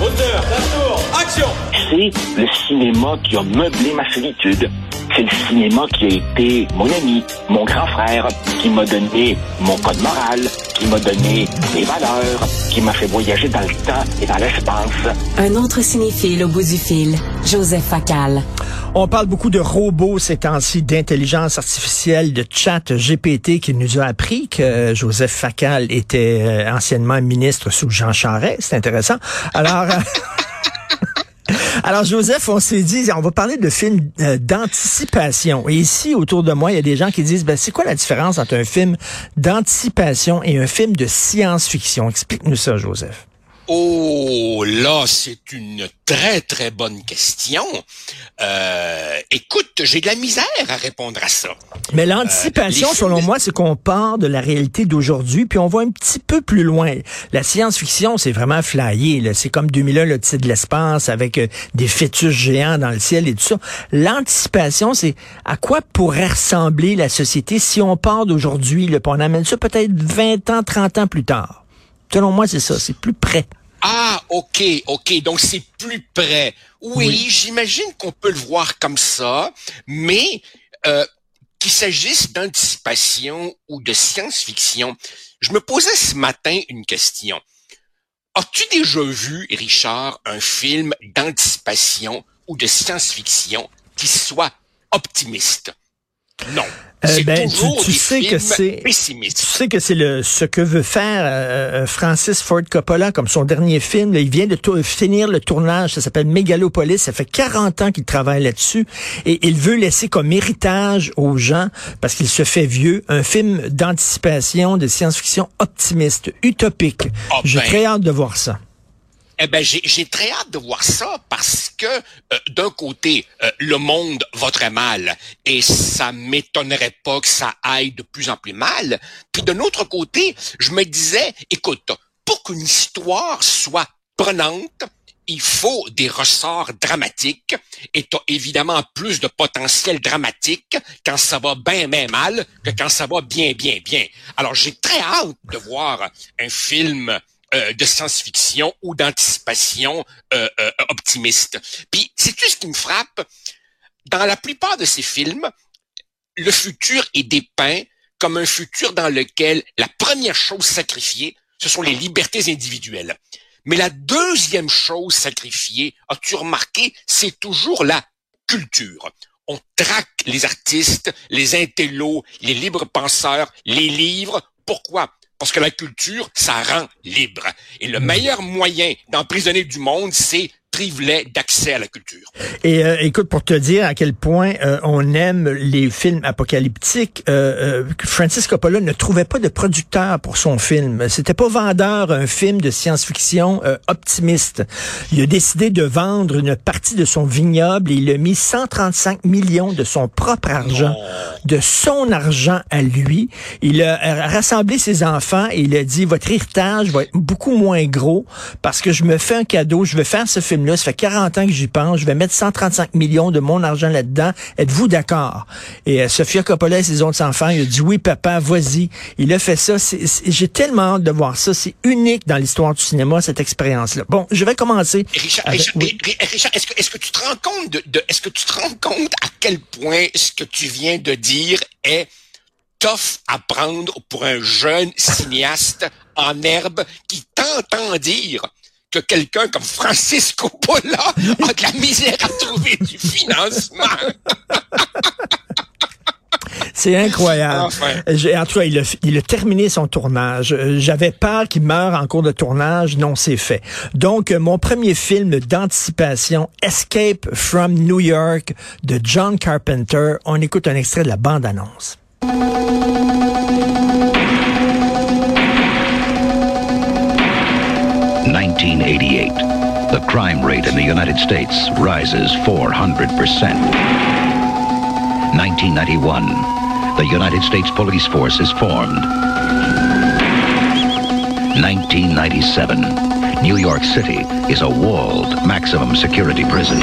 Hauteur, tour, action C'est le cinéma qui a meublé ma solitude. C'est le cinéma qui a été mon ami, mon grand frère, qui m'a donné mon code moral, qui m'a donné mes valeurs, qui m'a fait voyager dans le temps et dans l'espace. Un autre cinéphile au bout du fil, Joseph Facal. On parle beaucoup de robots ces temps-ci, d'intelligence artificielle, de chat GPT qui nous a appris que Joseph Facal était euh, anciennement ministre sous Jean Charest. C'est intéressant. Alors... Alors, Joseph, on s'est dit, on va parler de films euh, d'anticipation. Et ici, autour de moi, il y a des gens qui disent, ben, c'est quoi la différence entre un film d'anticipation et un film de science-fiction? Explique-nous ça, Joseph. Oh là, c'est une très très bonne question. Euh, écoute, j'ai de la misère à répondre à ça. Mais l'anticipation, euh, selon moi, c'est qu'on part de la réalité d'aujourd'hui, puis on va un petit peu plus loin. La science-fiction, c'est vraiment flyé. C'est comme 2001, le titre de l'espace, avec euh, des fœtus géants dans le ciel et tout ça. L'anticipation, c'est à quoi pourrait ressembler la société si on part d'aujourd'hui, puis on amène ça peut-être 20 ans, 30 ans plus tard? Selon moi, c'est ça, c'est plus près. Ah, ok, ok, donc c'est plus près. Oui, j'imagine qu'on peut le voir comme ça, mais euh, qu'il s'agisse d'anticipation ou de science-fiction, je me posais ce matin une question. As-tu déjà vu, Richard, un film d'anticipation ou de science-fiction qui soit optimiste? Non. Euh, ben, tu, sais que c'est, tu sais que c'est le ce que veut faire euh, euh, Francis Ford Coppola comme son dernier film. il vient de finir le tournage. Ça s'appelle Megalopolis. Ça fait 40 ans qu'il travaille là-dessus et il veut laisser comme héritage aux gens parce qu'il se fait vieux un film d'anticipation de science-fiction optimiste, utopique. J'ai ben. très hâte de voir ça. Eh ben, j'ai très hâte de voir ça parce que euh, d'un côté, euh, le monde va très mal et ça m'étonnerait pas que ça aille de plus en plus mal. Puis d'un autre côté, je me disais, écoute, pour qu'une histoire soit prenante, il faut des ressorts dramatiques et tu évidemment plus de potentiel dramatique quand ça va bien, bien mal que quand ça va bien, bien, bien. Alors j'ai très hâte de voir un film euh, de science-fiction ou d'anticipation euh, euh, optimiste. Puis, c'est tout ce qui me frappe? Dans la plupart de ces films, le futur est dépeint comme un futur dans lequel la première chose sacrifiée, ce sont les libertés individuelles. Mais la deuxième chose sacrifiée, as-tu remarqué, c'est toujours la culture. On traque les artistes, les intellos, les libres penseurs, les livres. Pourquoi? Parce que la culture, ça rend libre. Et le meilleur moyen d'emprisonner du monde, c'est d'accès à la culture. Et euh, écoute, pour te dire à quel point euh, on aime les films apocalyptiques, euh, Francis Coppola ne trouvait pas de producteur pour son film. C'était pas vendeur un film de science-fiction optimiste. Il a décidé de vendre une partie de son vignoble et il a mis 135 millions de son propre argent, de son argent à lui. Il a rassemblé ses enfants et il a dit, votre héritage va être beaucoup moins gros parce que je me fais un cadeau, je vais faire ce film ça fait 40 ans que j'y pense. Je vais mettre 135 millions de mon argent là-dedans. Êtes-vous d'accord? Et euh, Sophia Coppola et ses autres enfants, il a dit oui, papa, vas-y. Il a fait ça. J'ai tellement hâte de voir ça. C'est unique dans l'histoire du cinéma, cette expérience-là. Bon, je vais commencer. Richard, est-ce que, est que tu te rends compte de, est-ce que tu te rends compte à quel point ce que tu viens de dire est tough à prendre pour un jeune cinéaste en herbe qui t'entend dire que quelqu'un comme Francis Coppola a de la misère à trouver du financement. C'est incroyable. En tout cas, il a, il a terminé son tournage. Euh, j'avais peur qu'il meure en cours de tournage. Non, c'est fait. Donc, euh, mon premier film d'anticipation, Escape from New York, de John Carpenter. On écoute un extrait de la bande-annonce. 1988, the crime rate in the United States rises 400%. 1991, the United States Police Force is formed. 1997, New York City is a walled maximum security prison.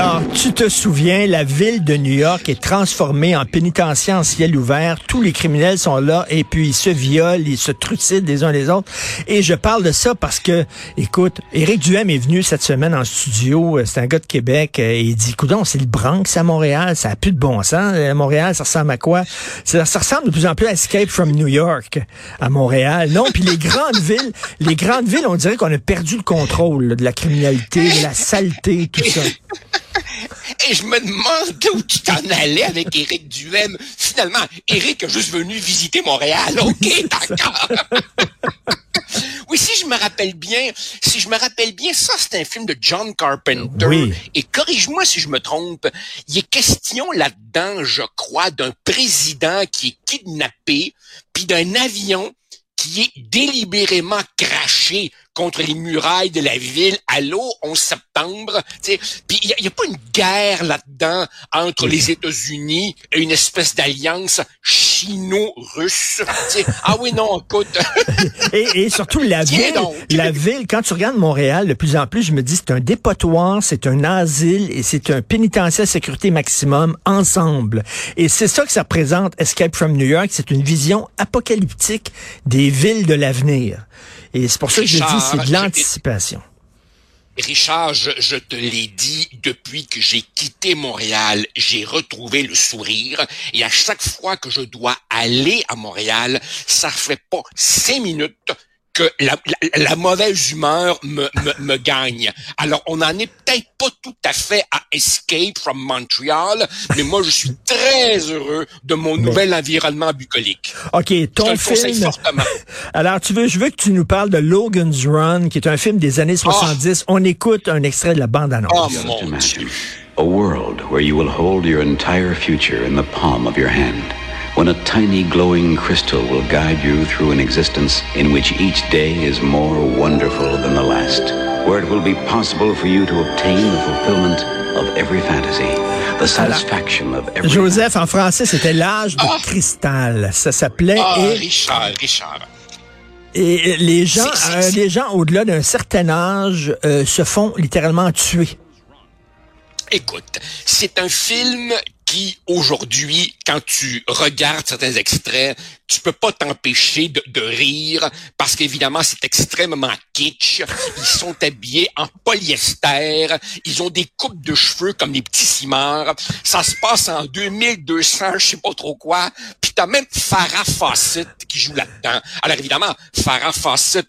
Alors, tu te souviens, la ville de New York est transformée en pénitencier en ciel ouvert. Tous les criminels sont là et puis ils se violent, ils se trucident les uns les autres. Et je parle de ça parce que, écoute, Éric Duhem est venu cette semaine en studio. C'est un gars de Québec. Et il dit, écoute, c'est le Bronx à Montréal. Ça a plus de bon sens. À Montréal, ça ressemble à quoi? Ça, ressemble de plus en plus à Escape from New York à Montréal. Non, puis les grandes villes, les grandes villes, on dirait qu'on a perdu le contrôle de la criminalité, de la saleté, tout ça. Et je me demande où tu t'en allais avec Éric Duhem. Finalement, Éric a juste venu visiter Montréal. OK, d'accord. Oui, si je me rappelle bien, si je me rappelle bien, ça c'est un film de John Carpenter. Oui. Et corrige-moi si je me trompe, il est question là-dedans, je crois, d'un président qui est kidnappé, puis d'un avion qui est délibérément craché contre les murailles de la ville à l'eau 11 septembre. Puis il n'y a, pas une guerre là-dedans entre les États-Unis et une espèce d'alliance chino-russe. Ah oui, non, écoute. et, et, surtout la ville, la ville, quand tu regardes Montréal, de plus en plus, je me dis, c'est un dépotoir, c'est un asile et c'est un pénitencier sécurité maximum ensemble. Et c'est ça que ça représente Escape from New York. C'est une vision apocalyptique des villes de l'avenir. Et c'est pour ça que je dis, c'est de l'anticipation. Richard, je, je, te l'ai dit, depuis que j'ai quitté Montréal, j'ai retrouvé le sourire. Et à chaque fois que je dois aller à Montréal, ça fait pas cinq minutes que la, la, la mauvaise humeur me, me, me, gagne. Alors, on n'en est peut-être pas tout à fait à Escape from Montreal, mais moi, je suis très heureux de mon nouvel environnement bucolique. OK, ton film... Alors, tu veux, je veux que tu nous parles de Logan's Run, qui est un film des années 70. Oh. On écoute un extrait de la bande-annonce. Oh, mon Dieu. A world where you will hold your entire future in the palm of your hand. When a tiny glowing crystal will guide you through an existence in which each day is more wonderful than the last, where it will be possible for you to obtain the fulfillment of every fantasy, the satisfaction of every... Joseph, en français, c'était l'âge de oh. cristal. Ça s'appelait... Oh, et... Richard, Richard. Et les gens, euh, les gens au-delà d'un certain âge euh, se font littéralement tuer. Écoute, c'est un film qui, aujourd'hui, quand tu regardes certains extraits, tu peux pas t'empêcher de, rire parce qu'évidemment, c'est extrêmement kitsch. Ils sont habillés en polyester. Ils ont des coupes de cheveux comme des petits cimeurs. Ça se passe en 2200, je sais pas trop quoi. Puis t'as même Farah qui joue là-dedans. Alors évidemment, Farah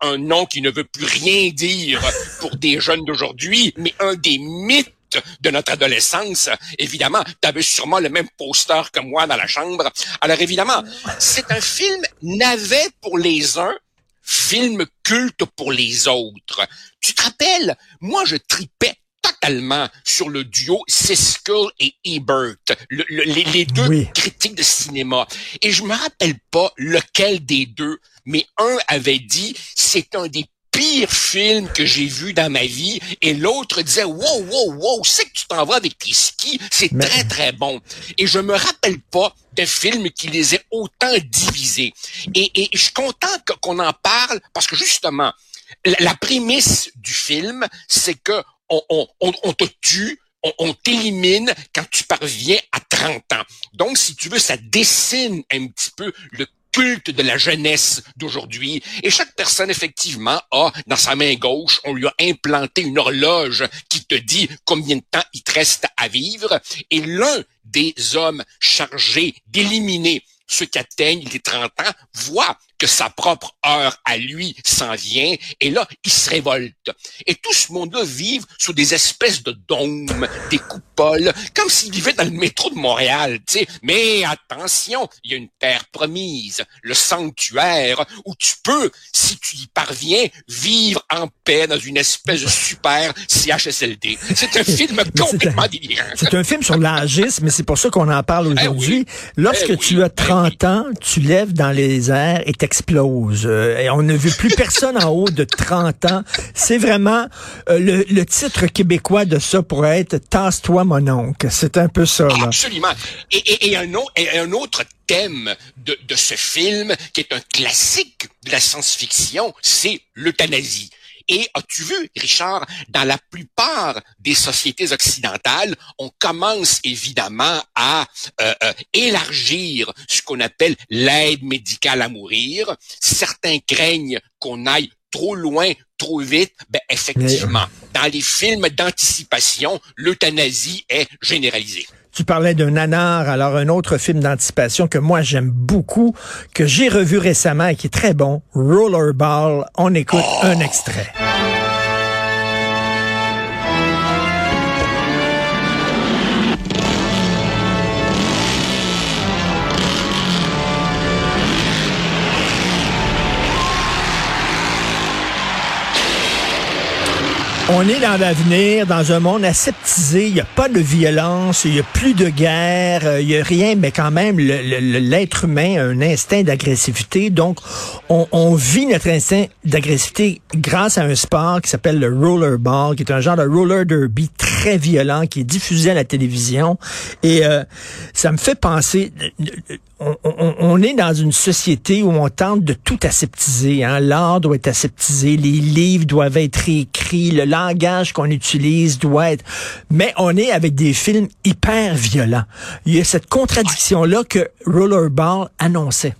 un nom qui ne veut plus rien dire pour des jeunes d'aujourd'hui, mais un des mythes de notre adolescence, évidemment, tu avais sûrement le même poster que moi dans la chambre. Alors évidemment, c'est un film navet pour les uns, film culte pour les autres. Tu te rappelles, moi je tripais totalement sur le duo Siskel et Ebert, le, le, les, les, deux oui. critiques de cinéma. Et je me rappelle pas lequel des deux, mais un avait dit c'est un des pire film que j'ai vu dans ma vie. Et l'autre disait, wow, wow, wow, c'est que tu t'en vas avec tes skis. C'est Mais... très, très bon. Et je me rappelle pas de film qui les ait autant divisés. Et, et je suis content qu'on en parle parce que justement, la, la prémisse du film, c'est que on, on, on, on te tue, on, on t'élimine quand tu parviens à 30 ans. Donc, si tu veux, ça dessine un petit peu le culte de la jeunesse d'aujourd'hui. Et chaque personne, effectivement, a dans sa main gauche, on lui a implanté une horloge qui te dit combien de temps il te reste à vivre. Et l'un des hommes chargés d'éliminer ceux qui atteignent les 30 ans voit que sa propre heure à lui s'en vient, et là, il se révolte. Et tout ce monde-là vit sous des espèces de dômes, des coupoles, comme s'il vivait dans le métro de Montréal, tu sais. Mais attention, il y a une terre promise, le sanctuaire, où tu peux, si tu y parviens, vivre en paix dans une espèce de super CHSLD. C'est un film complètement délirant. C'est un film sur l'âgisme, mais c'est pour ça qu'on en parle aujourd'hui. Eh oui. Lorsque eh tu as 30 ans, tu lèves dans les airs et explose. Euh, et on ne veut plus personne en haut de 30 ans. C'est vraiment euh, le, le, titre québécois de ça pourrait être Tasse-toi mon oncle. C'est un peu ça. Là. Absolument. Et, et, et, un, et un autre thème de, de ce film, qui est un classique de la science-fiction, c'est l'euthanasie. Et as-tu vu, Richard, dans la plupart des sociétés occidentales, on commence évidemment à euh, euh, élargir ce qu'on appelle l'aide médicale à mourir. Certains craignent qu'on aille trop loin, trop vite, ben effectivement, dans les films d'anticipation, l'euthanasie est généralisée. Tu parlais d'un nanar, alors un autre film d'anticipation que moi j'aime beaucoup, que j'ai revu récemment et qui est très bon, Rollerball. On écoute un extrait. On est dans l'avenir, dans un monde aseptisé. Il n'y a pas de violence, il n'y a plus de guerre, euh, il n'y a rien, mais quand même, l'être humain a un instinct d'agressivité. Donc, on, on vit notre instinct d'agressivité grâce à un sport qui s'appelle le rollerball, qui est un genre de roller derby très violent, qui est diffusé à la télévision. Et euh, ça me fait penser... On, est dans une société où on tente de tout aseptiser. Hein? L'art doit être aseptisé, les livres doivent être écrits, le langage qu'on utilise doit être... Mais on est avec des films hyper violents. Il y a cette contradiction-là que Rollerball annonçait.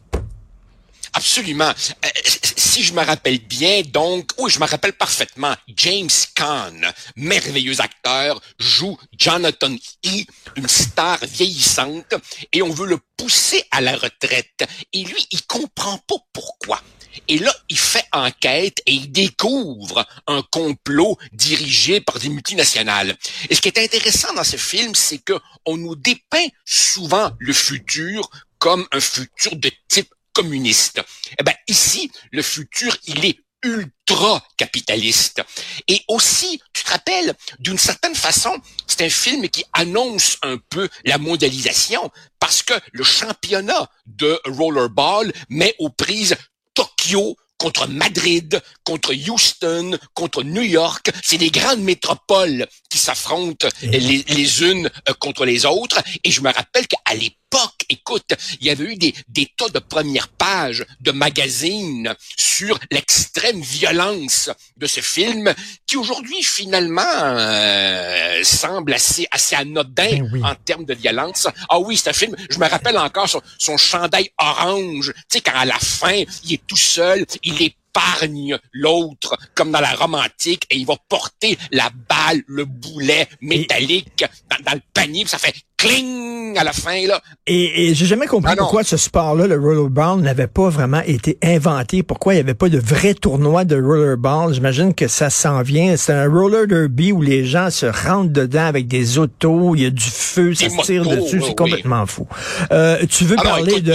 Absolument. Euh, si je me rappelle bien, donc, oui, je me rappelle parfaitement, James Caan, merveilleux acteur, joue Jonathan E., une star vieillissante, et on veut le pousser à la retraite. Et lui, il comprend pas pourquoi. Et là, il fait enquête et il découvre un complot dirigé par des multinationales. Et ce qui est intéressant dans ce film, c'est que on nous dépeint souvent le futur comme un futur de type communiste. Eh ben, ici, le futur, il est ultra capitaliste. Et aussi, tu te rappelles, d'une certaine façon, c'est un film qui annonce un peu la mondialisation parce que le championnat de rollerball met aux prises Tokyo contre Madrid, contre Houston, contre New York. C'est des grandes métropoles qui s'affrontent les, les unes euh, contre les autres. Et je me rappelle qu'à l'époque, écoute, il y avait eu des, des tas de premières pages de magazines sur l'extrême violence de ce film, qui aujourd'hui finalement euh, semble assez assez anodin Ben oui. en termes de violence. Ah oui, c'est un film. Je me rappelle encore son, son chandail orange. Tu sais, quand à la fin, il est tout seul, il épargne l'autre, comme dans la romantique, et il va porter la balle, le boulet métallique dans, dans le panier, puis ça fait cling à la fin là. Et, et j'ai jamais compris Ah pourquoi ce sport-là, le rollerball, n'avait pas vraiment été inventé. Pourquoi il n'y avait pas de vrai tournoi de rollerball. J'imagine que ça s'en vient. C'est un roller derby où les gens se rentrent dedans avec des autos, il y a du feu, ça Des se tire motos, dessus. oui, C'est complètement fou. Euh, tu veux Alors, parler écoute, de...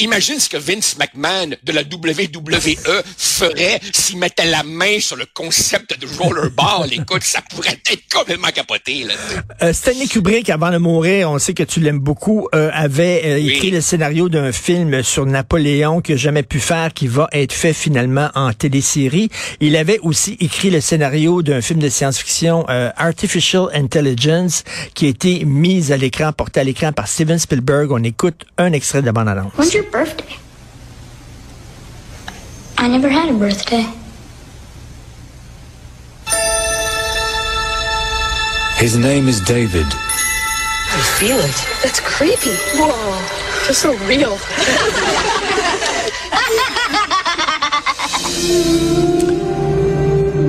Imagine ce que Vince McMahon de la WWE ferait s'il mettait la main sur le concept de rollerball. Écoute, ça pourrait être complètement capoté. Là. Euh, Stanley Kubrick, avant de mourir, on sait que tu l'aimes beaucoup, euh, avait euh, Oui. écrit le scénario d'un film sur Napoléon qu'il n'a jamais pu faire, qui va être fait finalement en télésérie. Il avait aussi écrit le scénario d'un film de science-fiction, Artificial Intelligence, qui a été mis à l'écran, porté à l'écran par Steven Spielberg. On écoute un extrait de la bande-annonce. When's your birthday? I never had a birthday. His name is David. I feel it. That's creepy. Whoa. Feels so real.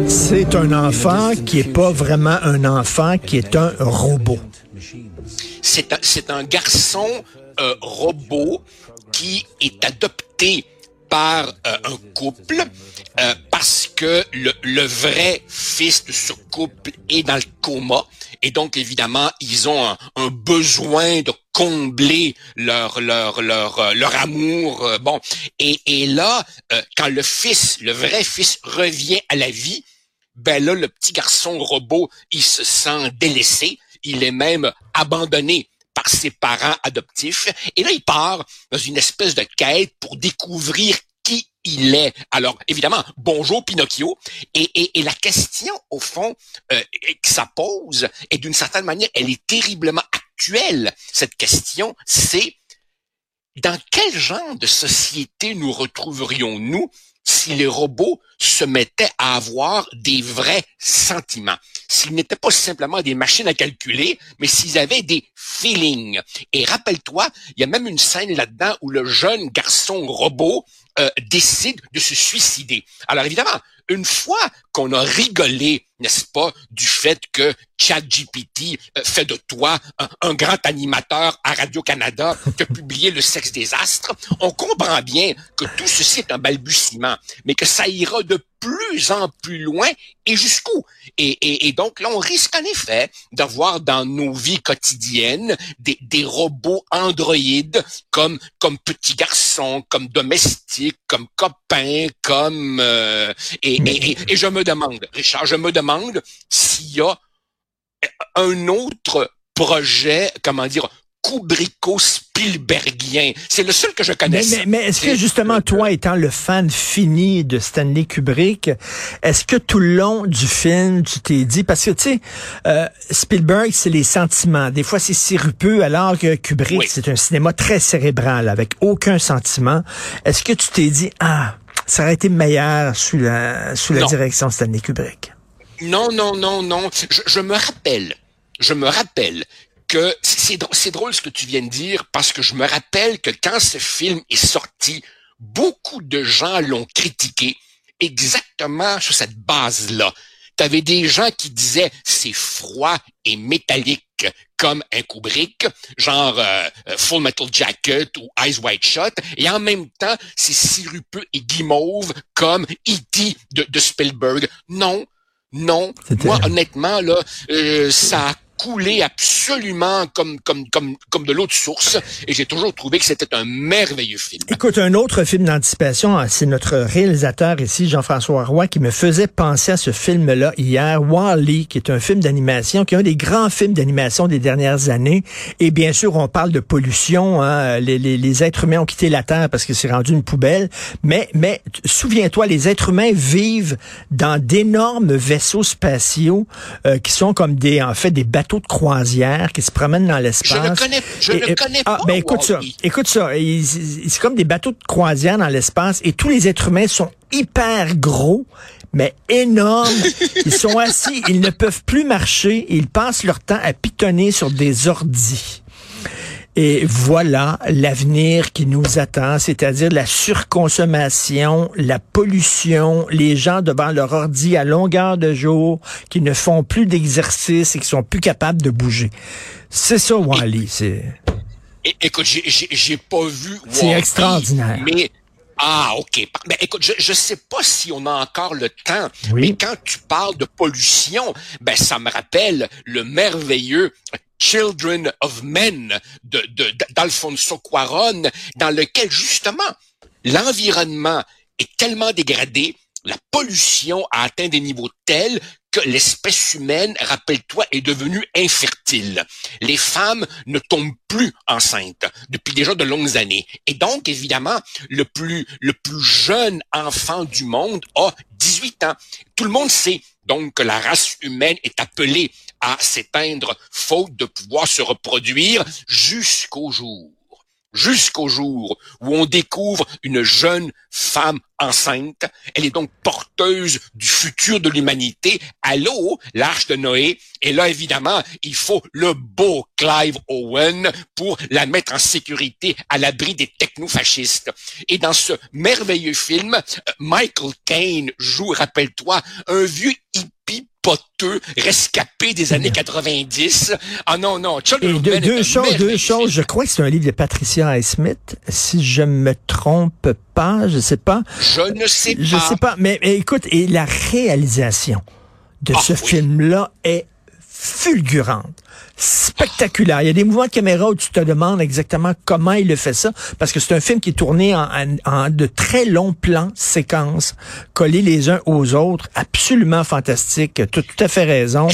C'est un enfant qui est pas vraiment un enfant, qui est un robot. C'est un, un garçon euh, robot qui est adopté par euh, un couple euh, parce que le, vrai fils de ce couple est dans le coma. Et donc évidemment ils ont un, besoin de combler leur leur leur leur amour bon. Et, et là quand le fils le vrai fils revient à la vie ben là, le petit garçon robot, il se sent délaissé, il est même abandonné par ses parents adoptifs, et là, il part dans une espèce de quête pour découvrir qui il est. Alors, évidemment, bonjour Pinocchio, et, la question, au fond, euh, que ça pose, et d'une certaine manière, elle est terriblement actuelle, cette question, c'est dans quel genre de société nous retrouverions-nous si les robots se mettaient à avoir des vrais sentiments, s'ils n'étaient pas simplement des machines à calculer, mais s'ils avaient des feelings. Et rappelle-toi, il y a même une scène là-dedans où le jeune garçon robot euh, décide de se suicider. Alors évidemment, une fois qu'on a rigolé, n'est-ce pas, du fait que ChatGPT euh, fait de toi un, grand animateur à Radio-Canada qui a publié Le sexe des astres, on comprend bien que tout ceci est un balbutiement, mais que ça ira de plus en plus loin et jusqu'où? Et, et, donc là, on risque en effet d'avoir dans nos vies quotidiennes des, des robots androïdes comme comme petits garçons, comme domestiques, comme copains, comme euh, et, et, et je me demande, Richard, je me demande s'il y a un autre projet, comment dire, Kubricko-Spielbergien. C'est le seul que je connais. Mais, mais, est-ce que justement, toi, étant le fan fini de Stanley Kubrick, est-ce que tout le long du film, tu t'es dit, parce que tu sais, euh, Spielberg, c'est les sentiments. Des fois, c'est sirupeux, alors que Kubrick, c'est un cinéma très cérébral, avec aucun sentiment. Est-ce que tu t'es dit, ah, ça aurait été meilleur sous la, sous la direction de Stanley Kubrick? Non, non, non, non. Je, me rappelle, je me rappelle que c'est drôle ce que tu viens de dire parce que je me rappelle que quand ce film est sorti, beaucoup de gens l'ont critiqué exactement sur cette base-là. Tu avais des gens qui disaient c'est froid et métallique comme un Kubrick, genre euh, euh, Full Metal Jacket ou Eyes Wide Shut, et en même temps c'est sirupeux et guimauve comme E.T. De, de Spielberg. Non, non. Moi, honnêtement, là, euh, ça coulé absolument comme comme comme comme de l'eau de source et j'ai toujours trouvé que c'était un merveilleux film. Écoute, un autre film d'anticipation, hein, c'est notre réalisateur ici, Jean-François Roy, qui me faisait penser à ce film-là hier, Wall-E, qui est un film d'animation, qui est un des grands films d'animation des dernières années. Et bien sûr, on parle de pollution. Hein, les, les, les êtres humains ont quitté la Terre parce que c'est rendu une poubelle. Mais mais souviens-toi, les êtres humains vivent dans d'énormes vaisseaux spatiaux euh, qui sont comme des en fait des bateaux de croisière qui se promènent dans l'espace. Je ne connais, je ne connais ah, pas. Ben écoute ça, écoute ça. C'est comme des bateaux de croisière dans l'espace et tous les êtres humains sont hyper gros mais énormes. ils sont assis, ils ne peuvent plus marcher, ils passent leur temps à pitonner sur des ordis. Et voilà l'avenir qui nous attend, c'est-à-dire la surconsommation, la pollution, les gens devant leur ordi à longueur de jour, qui ne font plus d'exercice et qui sont plus capables de bouger. C'est ça, Wally. C'est. Écoute, j'ai pas vu. C'est extraordinaire. Mais ah, OK. Mais écoute, je ne sais pas si on a encore le temps, mais quand tu parles de pollution, ben ça me rappelle le merveilleux Children of Men de, d'Alfonso Cuaron, dans lequel justement l'environnement est tellement dégradé, la pollution a atteint des niveaux tels que l'espèce humaine, rappelle-toi, est devenue infertile. Les femmes ne tombent plus enceintes depuis déjà de longues années. Et donc, évidemment, le plus, le plus jeune enfant du monde a 18 ans. Tout le monde sait donc que la race humaine est appelée à s'éteindre faute de pouvoir se reproduire jusqu'au jour jusqu'au jour où on découvre une jeune femme enceinte. Elle est donc porteuse du futur de l'humanité. Allô, l'arche de Noé. Et là, évidemment, il faut le beau Clive Owen pour la mettre en sécurité à l'abri des technofascistes. Et dans ce merveilleux film, euh, Michael Caine joue, rappelle-toi, un vieux hippie poteux, rescapé des années 90. Ah non, non. Et deux, choses, deux choses. Je crois que c'est un livre de Patricia Smith. Si je me trompe pas, je sais pas. Je ne sais pas. Je sais pas. Mais, écoute, et la réalisation de ah ce film-là est fulgurante, spectaculaire. Il y a des mouvements de caméra où tu te demandes exactement comment il le fait ça, parce que c'est un film qui est tourné en, en, de très longs plans, séquences, collés les uns aux autres, absolument fantastique. Tu as tout à fait raison.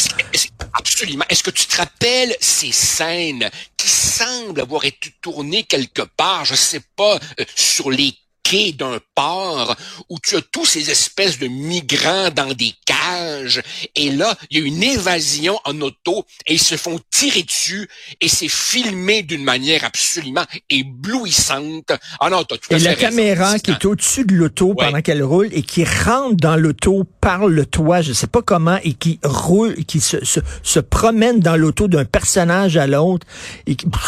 absolument. Est-ce que tu te rappelles ces scènes qui semblent avoir été tournées quelque part, je sais pas, euh, sur les quai d'un port où tu as tous ces espèces de migrants dans des cages et là, il y a une évasion en auto et ils se font tirer dessus et c'est filmé d'une manière absolument éblouissante. Ah non, tout et la caméra qui est au-dessus de l'auto pendant qu'elle roule et qui rentre dans l'auto par le toit, je sais pas comment, et qui roule, qui se, se, se promène dans l'auto d'un personnage à l'autre.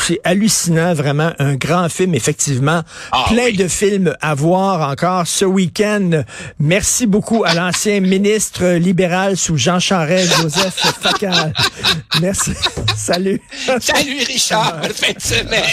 C'est hallucinant, vraiment, un grand film, effectivement. Ah Plein de films à voir encore ce week-end. Merci beaucoup à l'ancien ministre libéral sous Jean Charest, Joseph Facal. Merci. Salut. Salut Richard. Bonne fin de semaine.